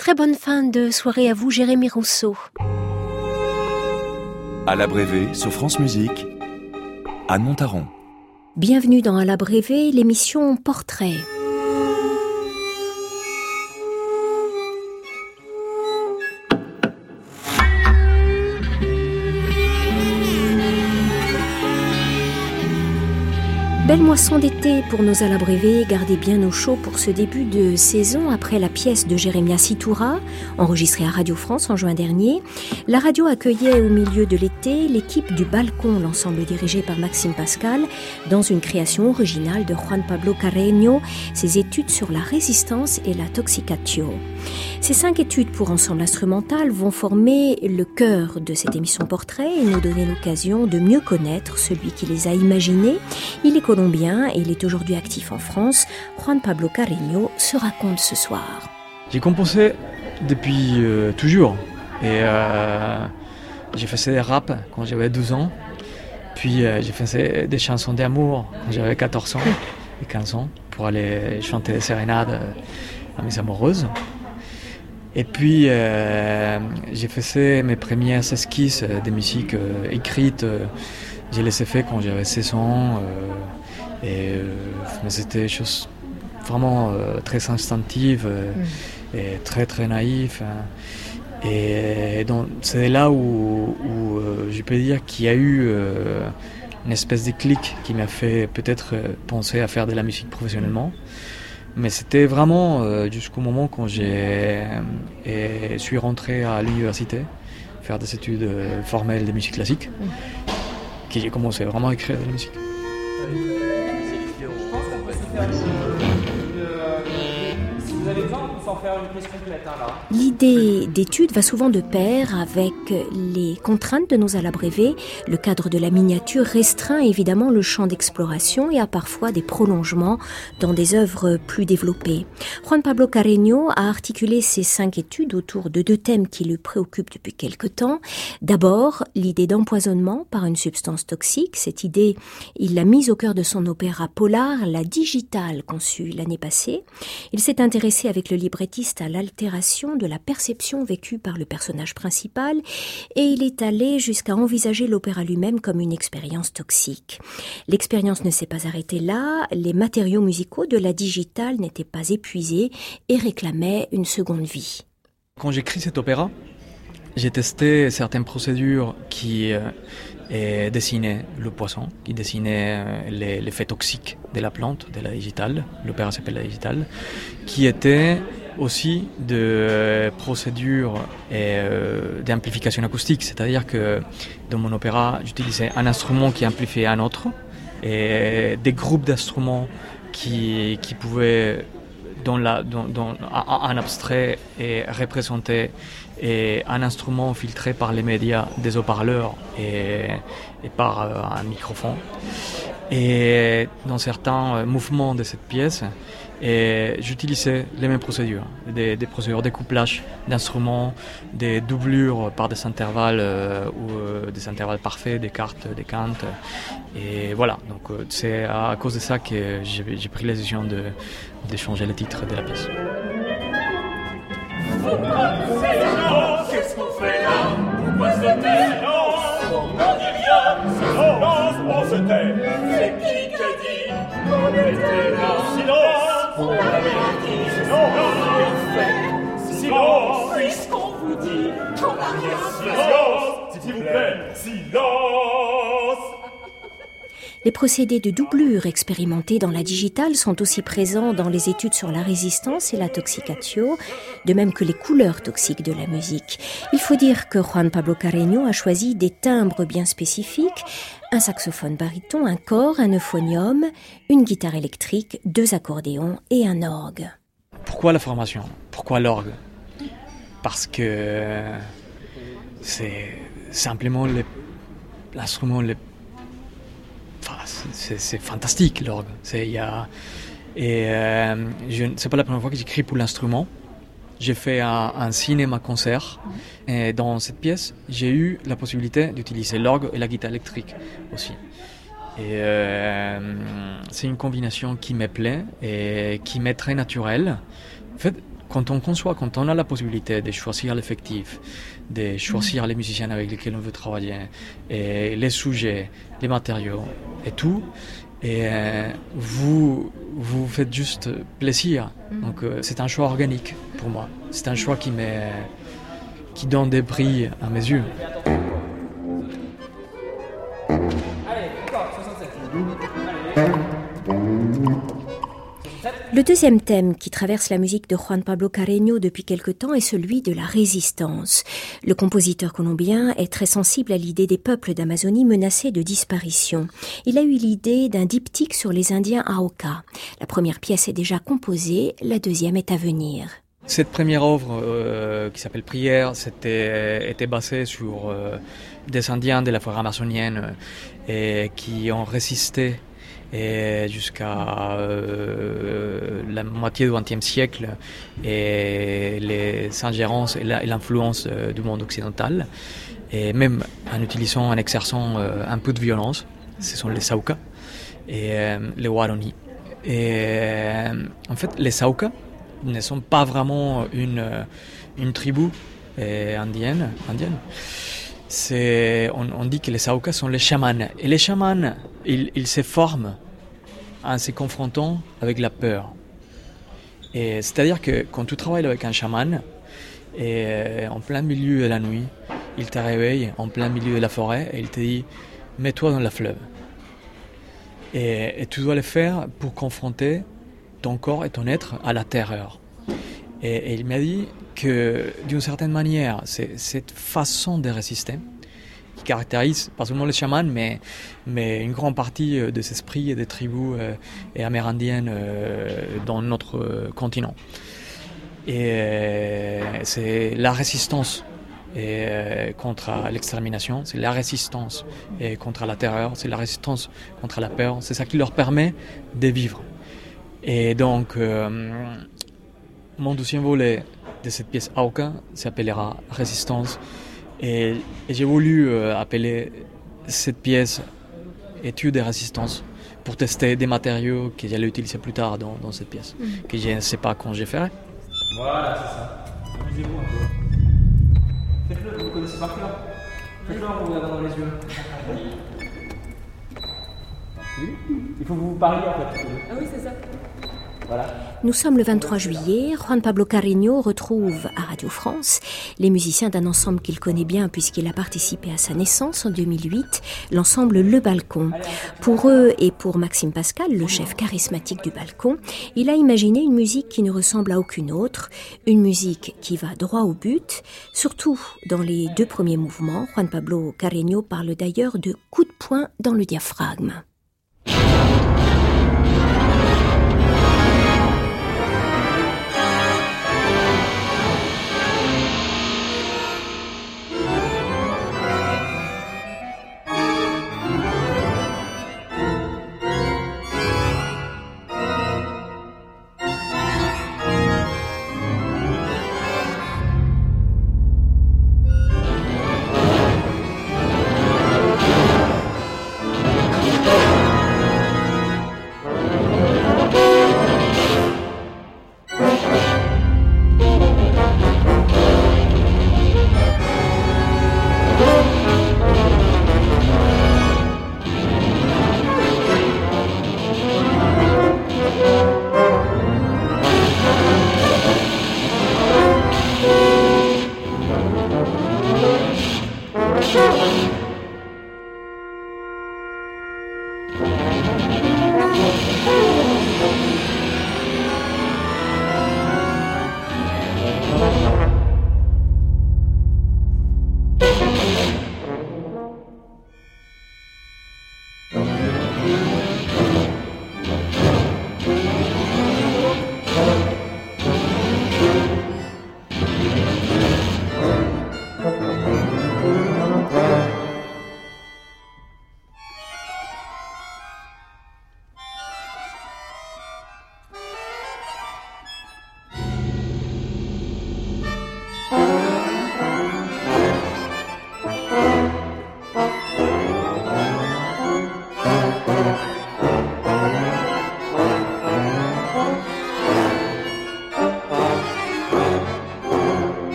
Très bonne fin de soirée à vous, Jérémy Rousseau. À l'abrévé sur France Musique, Anne Montaron. Bienvenue dans À l'abrévé, l'émission Portrait. Belle moisson d'été pour nos alabrévés, gardez bien au chaud pour ce début de saison après la pièce de Jérémia Sitoura, enregistrée à Radio France en juin dernier. La radio accueillait au milieu de l'été l'équipe du Balcon, l'ensemble dirigé par Maxime Pascal, dans une création originale de Juan Pablo Carreño, ses études sur la résistance et la toxicatio. Ces cinq études pour ensemble instrumental vont former le cœur de cette émission portrait et nous donner l'occasion de mieux connaître celui qui les a imaginées. Il est colombien et il est aujourd'hui actif en France. Juan Pablo Carreño se raconte ce soir. J'ai composé depuis euh, toujours et euh, j'ai fait des rap quand j'avais 12 ans. Puis euh, j'ai fait des chansons d'amour quand j'avais 14 ans et 15 ans pour aller chanter des sérénades à mes amoureuses. Et puis j'ai fait mes premières esquisses de musique écrite. j'ai laissé faire quand j'avais 16 ans. Et, euh, mais c'était des choses vraiment euh, très instinctives euh, mm. et très très naïves. Hein. Et donc c'est là où, je peux dire qu'il y a eu une espèce de clic qui m'a fait peut-être penser à faire de la musique professionnellement. Mais c'était vraiment jusqu'au moment quand j'ai suis rentré à l'université, faire des études formelles de musique classique, mm. que j'ai commencé vraiment à écrire de la musique. Thanks. L'idée d'étude va souvent de pair avec les contraintes de nos alabrévés. Le cadre de la miniature restreint évidemment le champ d'exploration et a parfois des prolongements dans des œuvres plus développées. Juan Pablo Carreño a articulé ces cinq études autour de deux thèmes qui le préoccupent depuis quelque temps. D'abord, l'idée d'empoisonnement par une substance toxique. Cette idée, il l'a mise au cœur de son opéra polar, La Digitale, conçu l'année passée. Il s'est intéressé avec le librettiste à l'altération de la perception vécue par le personnage principal et il est allé jusqu'à envisager l'opéra lui-même comme une expérience toxique. L'expérience ne s'est pas arrêtée là, les matériaux musicaux de la digitale n'étaient pas épuisés et réclamaient une seconde vie. Quand j'écris cet opéra, j'ai testé certaines procédures qui euh, dessinaient le poisson, qui dessinaient euh, l'effet toxique de la plante, de la digitale, l'opéra s'appelle la digitale, qui étaient aussi de euh, procédures euh, d'amplification acoustique, c'est-à-dire que dans mon opéra, j'utilisais un instrument qui amplifiait un autre et des groupes d'instruments qui, pouvaient dans, un abstrait et représenter un instrument filtré par les médias, des haut-parleurs et, par euh, un microphone. Et dans certains mouvements de cette pièce, et j'utilisais les mêmes procédures, des, procédures de couplage d'instruments, des doublures par des intervalles euh, ou euh, des intervalles parfaits, des cartes, des cantes. Et voilà, donc euh, c'est à cause de ça que j'ai pris la décision de, changer le titre de la pièce. Qu'on Silence, on se tait C'est qui qui dit On était Silence Silence S'il vous plaît. Silence les procédés de doublure expérimentés dans la digitale sont aussi présents dans les études sur la résistance et la toxicatio, de même que les couleurs toxiques de la musique. Il faut dire que Juan Pablo Carreño a choisi des timbres bien spécifiques, un saxophone baryton, un corps, un euphonium, une guitare électrique, deux accordéons et un orgue. Pourquoi la formation? Pourquoi l'orgue? Parce que c'est simplement l'instrument le... c'est fantastique l'orgue. Et euh, c'est pas la première fois que j'écris pour l'instrument. J'ai fait un, cinéma-concert et dans cette pièce, j'ai eu la possibilité d'utiliser l'orgue et la guitare électrique aussi. Et euh, c'est une combinaison qui me plaît et qui m'est très naturelle. En fait, quand on conçoit, quand on a la possibilité de choisir l'effectif, de choisir les musiciens avec lesquels on veut travailler, et les sujets, les matériaux et tout, et euh, vous vous faites juste plaisir. Mhm. Donc euh, c'est un choix organique pour moi. C'est un choix qui qui donne des prix à mes yeux. Le deuxième thème qui traverse la musique de Juan Pablo Carreño depuis quelque temps est celui de la résistance. Le compositeur colombien est très sensible à l'idée des peuples d'Amazonie menacés de disparition. Il a eu l'idée d'un diptyque sur les Indiens Aoka. La première pièce est déjà composée, la deuxième est à venir. Cette première œuvre euh, qui s'appelle Prière était basée sur euh, des Indiens de la forêt amazonienne euh, et qui ont résisté jusqu'à euh, la moitié du XXe siècle et les ingérences et l'influence euh, du monde occidental et même en utilisant, en exerçant euh, un peu de violence, ce sont les Sauka et les Waroni. Et en fait, les Sauka ne sont pas vraiment une, une tribu indienne. indienne. On, on, dit que les Sauka sont les chamans. Et les chamans, ils se forment en se confrontant avec la peur. Et c'est-à-dire que quand tu travailles avec un chaman, et euh, en plein milieu de la nuit, il te réveille en plein milieu de la forêt et il te dit mets-toi dans la fleuve. Et, tu dois le faire pour confronter ton corps et ton être à la terreur. Et, et il m'a dit que d'une certaine manière, cette façon de résister caractérise pas seulement les chamans, mais, mais une grande partie euh, des esprits et des tribus euh, amérindiennes euh, dans notre continent. Et c'est la résistance et contre l'extermination, c'est la résistance et contre la terreur, c'est la résistance contre la peur, c'est ça qui leur permet de vivre. Et donc, mon deuxième volet de cette pièce Aucun s'appellera Résistance et, j'ai voulu euh, appeler cette pièce étude de résistance pour tester des matériaux que j'allais utiliser plus tard dans, dans cette pièce, mm. que je ne sais pas quand j'ai fait. Voilà, c'est ça. Amusez-vous un peu. Faites-le, vous connaissez par cœur. Faites-le en vous regardant dans les yeux. Oui, il faut que vous parliez en fait. Ah oui, c'est ça. Nous sommes le 23 juillet. Juan Pablo Carreño retrouve à Radio France les musiciens d'un ensemble qu'il connaît bien puisqu'il a participé à sa naissance en 2008, l'ensemble Le Balcon. Pour eux et pour Maxime Pascal, le chef charismatique du Balcon, il a imaginé une musique qui ne ressemble à aucune autre, une musique qui va droit au but, surtout dans les deux premiers mouvements. Juan Pablo Carreño parle d'ailleurs de coup de poing dans le diaphragme.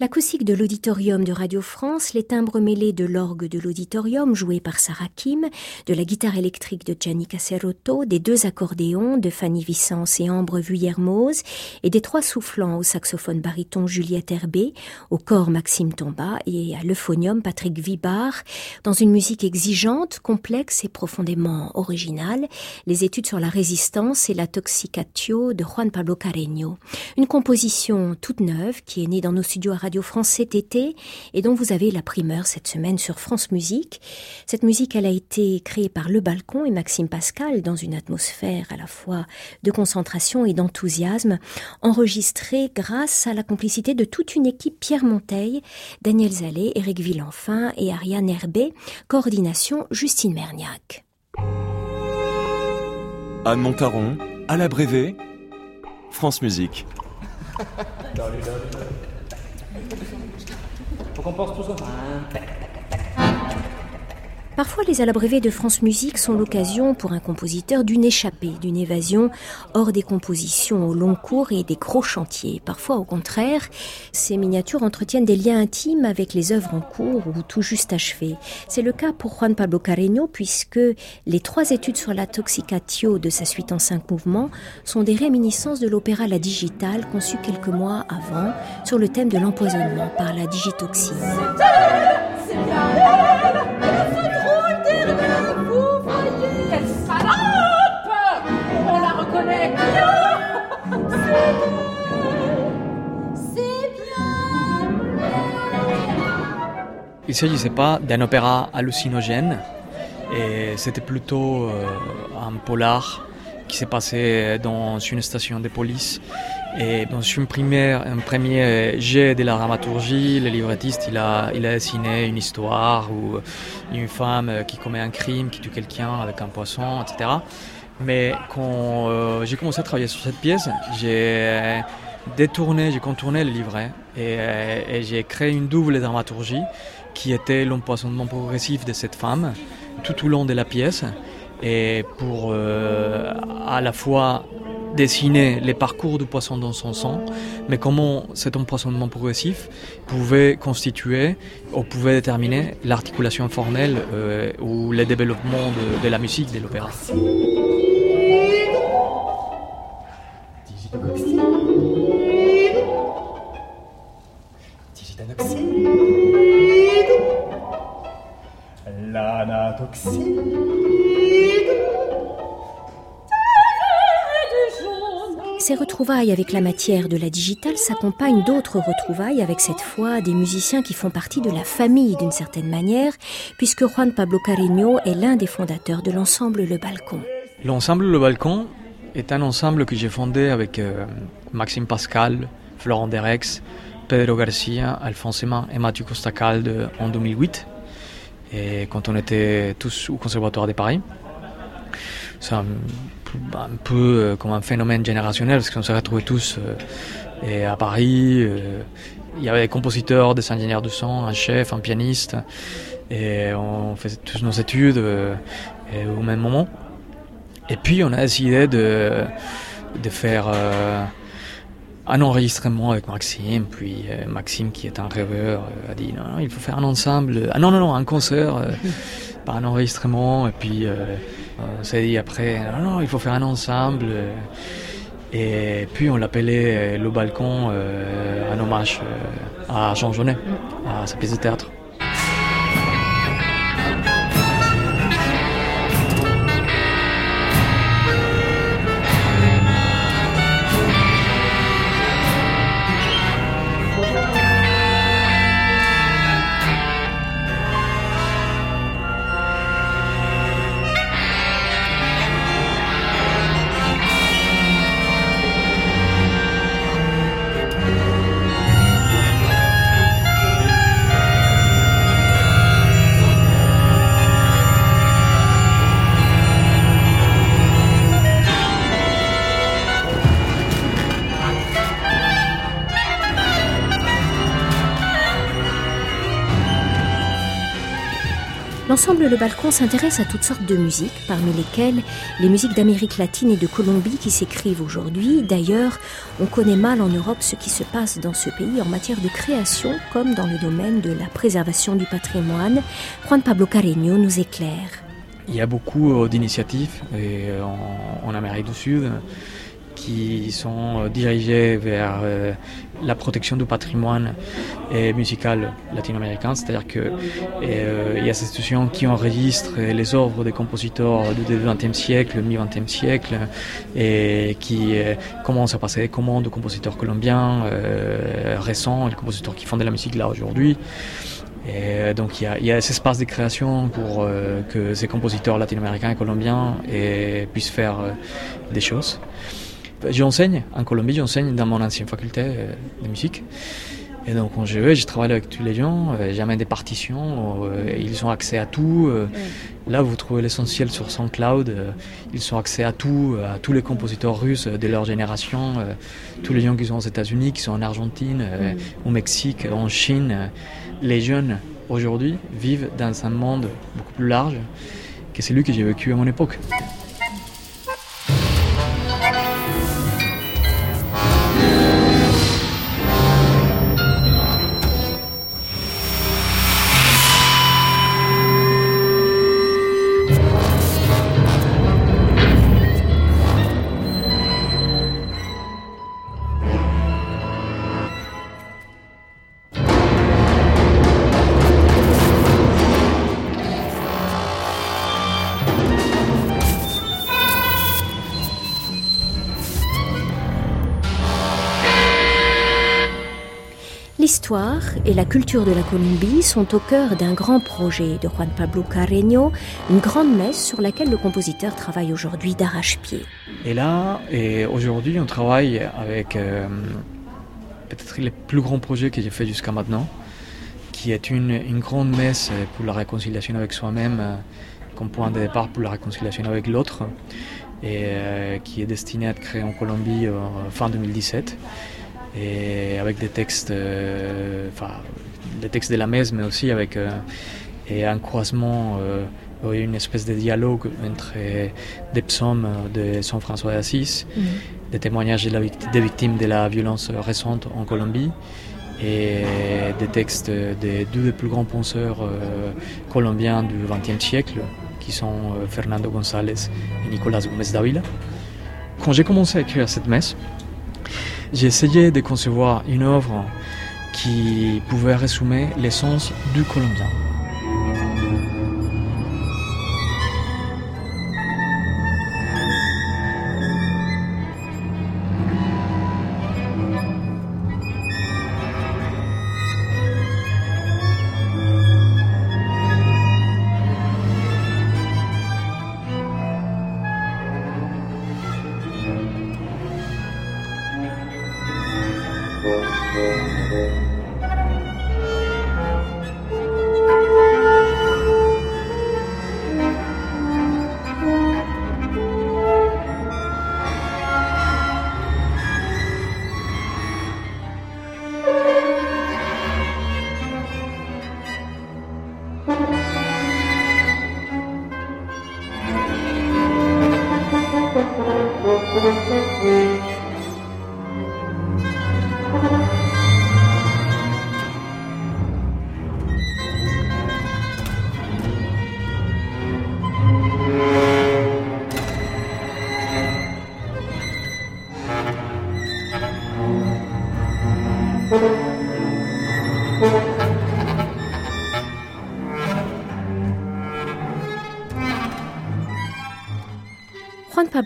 L'acoustique de l'auditorium de Radio France, les timbres mêlés de l'orgue de l'auditorium joué par Sarah Kim, de la guitare électrique de Gianni Caserotto, des deux accordéons de Fanny Vicence et Ambre Vuillermoz et des trois soufflants au saxophone baryton Juliette Herbé, au corps Maxime Tomba et à l'euphonium Patrick Vibard, dans une musique exigeante, complexe et profondément originale, les études sur la résistance et la toxicatio de Juan Pablo Carreño. Une composition toute neuve qui est née dans nos studios à Radio France cet été et dont vous avez la primeur cette semaine sur France Musique. Cette musique, elle a été créée par Le Balcon et Maxime Pascal dans une atmosphère à la fois de concentration et d'enthousiasme, enregistrée grâce à la complicité de toute une équipe Pierre Monteil, Daniel Zallet, Éric Villenfin et Ariane Herbet, coordination Justine Merniac. Anne Montaron, à la Brévé, France Musique. Faut qu'on pense tous ensemble. Parfois, les alabrévés de France Musique sont l'occasion pour un compositeur d'une échappée, d'une évasion hors des compositions au long cours et des gros chantiers. Parfois, au contraire, ces miniatures entretiennent des liens intimes avec les œuvres en cours ou tout juste achevées. C'est le cas pour Juan Pablo Carreño puisque les trois études sur la toxicatio de sa suite en cinq mouvements sont des réminiscences de l'opéra La Digitale conçu quelques mois avant sur le thème de l'empoisonnement par la digitoxine. Il ne s'agissait pas d'un opéra hallucinogène, c'était plutôt euh, un polar qui s'est passé dans une station de police. Et dans une première, un premier jet de la dramaturgie, le librettiste il a, il a dessiné une histoire où une femme qui commet un crime, qui tue quelqu'un avec un poisson, etc. Mais quand euh, j'ai commencé à travailler sur cette pièce, j'ai détourné, j'ai contourné le livret et, et j'ai créé une double dramaturgie qui était l'empoisonnement progressif de cette femme tout au long de la pièce et pour euh, à la fois dessiner les parcours du poisson dans son sang, mais comment cet empoisonnement progressif pouvait constituer ou pouvait déterminer l'articulation formelle euh, ou le développement de, de la musique de l'opéra. Ces retrouvailles avec la matière de la digitale s'accompagnent d'autres retrouvailles avec cette fois des musiciens qui font partie de la famille d'une certaine manière, puisque Juan Pablo Carreño est l'un des fondateurs de l'ensemble Le Balcon. L'ensemble Le Balcon est un ensemble que j'ai fondé avec euh, Maxime Pascal, Florent Derex, Pedro Garcia, Alphonse Emma et Mathieu Costacalde en 2008 et quand on était tous au Conservatoire de Paris. C'est un, peu euh, comme un phénomène générationnel parce qu'on s'est retrouvés tous euh, et à Paris. Euh, il y avait des compositeurs, des ingénieurs de son, un chef, un pianiste et on faisait tous nos études au même moment. Et puis on a décidé de faire un enregistrement avec Maxime, puis euh, Maxime qui est un rêveur euh, a dit non, non, il faut faire un ensemble, ah non non non un concert, euh, pas un enregistrement, et puis on s'est dit après non non il faut faire un ensemble, et puis on l'appelait le balcon un hommage à Jean Genet, à sa pièce de théâtre. L'ensemble Le Balcon s'intéresse à toutes sortes de musiques, parmi lesquelles les musiques d'Amérique latine et de Colombie qui s'écrivent aujourd'hui. D'ailleurs, on connaît mal en Europe ce qui se passe dans ce pays en matière de création, comme dans le domaine de la préservation du patrimoine. Juan Pablo Carreño nous éclaire. Il y a beaucoup euh, d'initiatives en, en Amérique du Sud qui sont euh, dirigés vers euh, la protection du patrimoine musical latino-américain, c'est-à-dire que euh, y a ces institutions qui enregistrent les œuvres des compositeurs du XXe siècle, mi-XXe siècle, et qui commencent à passer des commandes aux compositeurs colombiens récents, les compositeurs qui font de la musique là aujourd'hui. Donc il y, a, il y a cet espace de création pour que ces compositeurs latino-américains et colombiens puissent faire des choses. J'enseigne en Colombie, j'enseigne dans mon ancienne faculté euh, de musique. Et donc quand je vais, je travaille avec tous les gens, euh, j'amène des partitions, euh, ils ont accès à tout. Là, vous trouvez l'essentiel sur SoundCloud, ils ont accès à tout, à tous les compositeurs russes de leur génération, tous les gens qui sont aux États-Unis, qui sont en Argentine, au Mexique, en Chine, les jeunes aujourd'hui vivent dans un monde beaucoup plus large que celui que j'ai vécu à mon époque. L'histoire et la culture de la Colombie sont au cœur d'un grand projet de Juan Pablo Carreño, une grande messe sur laquelle le compositeur travaille aujourd'hui d'arrache-pied. Et là, et aujourd'hui, on travaille avec euh, peut-être le plus grand projet que j'ai fait jusqu'à maintenant, qui est une, grande messe pour la réconciliation avec soi-même, euh, comme point de départ pour la réconciliation avec l'autre, et euh, qui est destinée à être créée en Colombie fin 2017 et avec des textes, euh, enfin, des textes de la messe, mais aussi avec euh, et un croisement, euh, une espèce de dialogue entre des psaumes de Saint François d'Assise, mm -hmm. des témoignages de la, des victimes de la violence récente en Colombie et des textes des deux des plus grands penseurs euh, colombiens du XXe siècle, qui sont Fernando González et Nicolas Gómez Dávila. Quand j'ai commencé à écrire cette messe, j'ai essayé de concevoir une œuvre qui pouvait résumer l'essence du Colombien.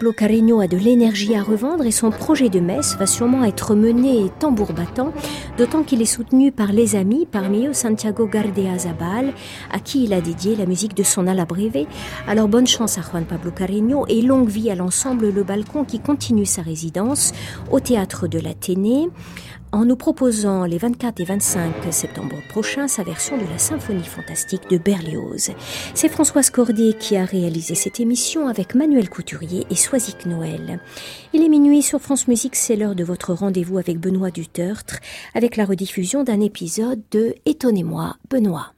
Pablo Carreño a de l'énergie à revendre et son projet de messe va sûrement être mené tambour battant, d'autant qu'il est soutenu par les amis, parmi eux Santiago Gardea Zabal, à qui il a dédié la musique de son ala brevet. Alors bonne chance à Juan Pablo Carreño et longue vie à l'ensemble Le Balcon qui continue sa résidence au théâtre de l'Athénée en nous proposant les 24 et 25 septembre prochains sa version de la symphonie fantastique de Berlioz. C'est Françoise Cordier qui a réalisé cette émission avec Manuel Couturier et Soisic Noël. Il est minuit sur France Musique, c'est l'heure de votre rendez-vous avec Benoît Dutertre, avec la rediffusion d'un épisode de Étonnez-moi, Benoît.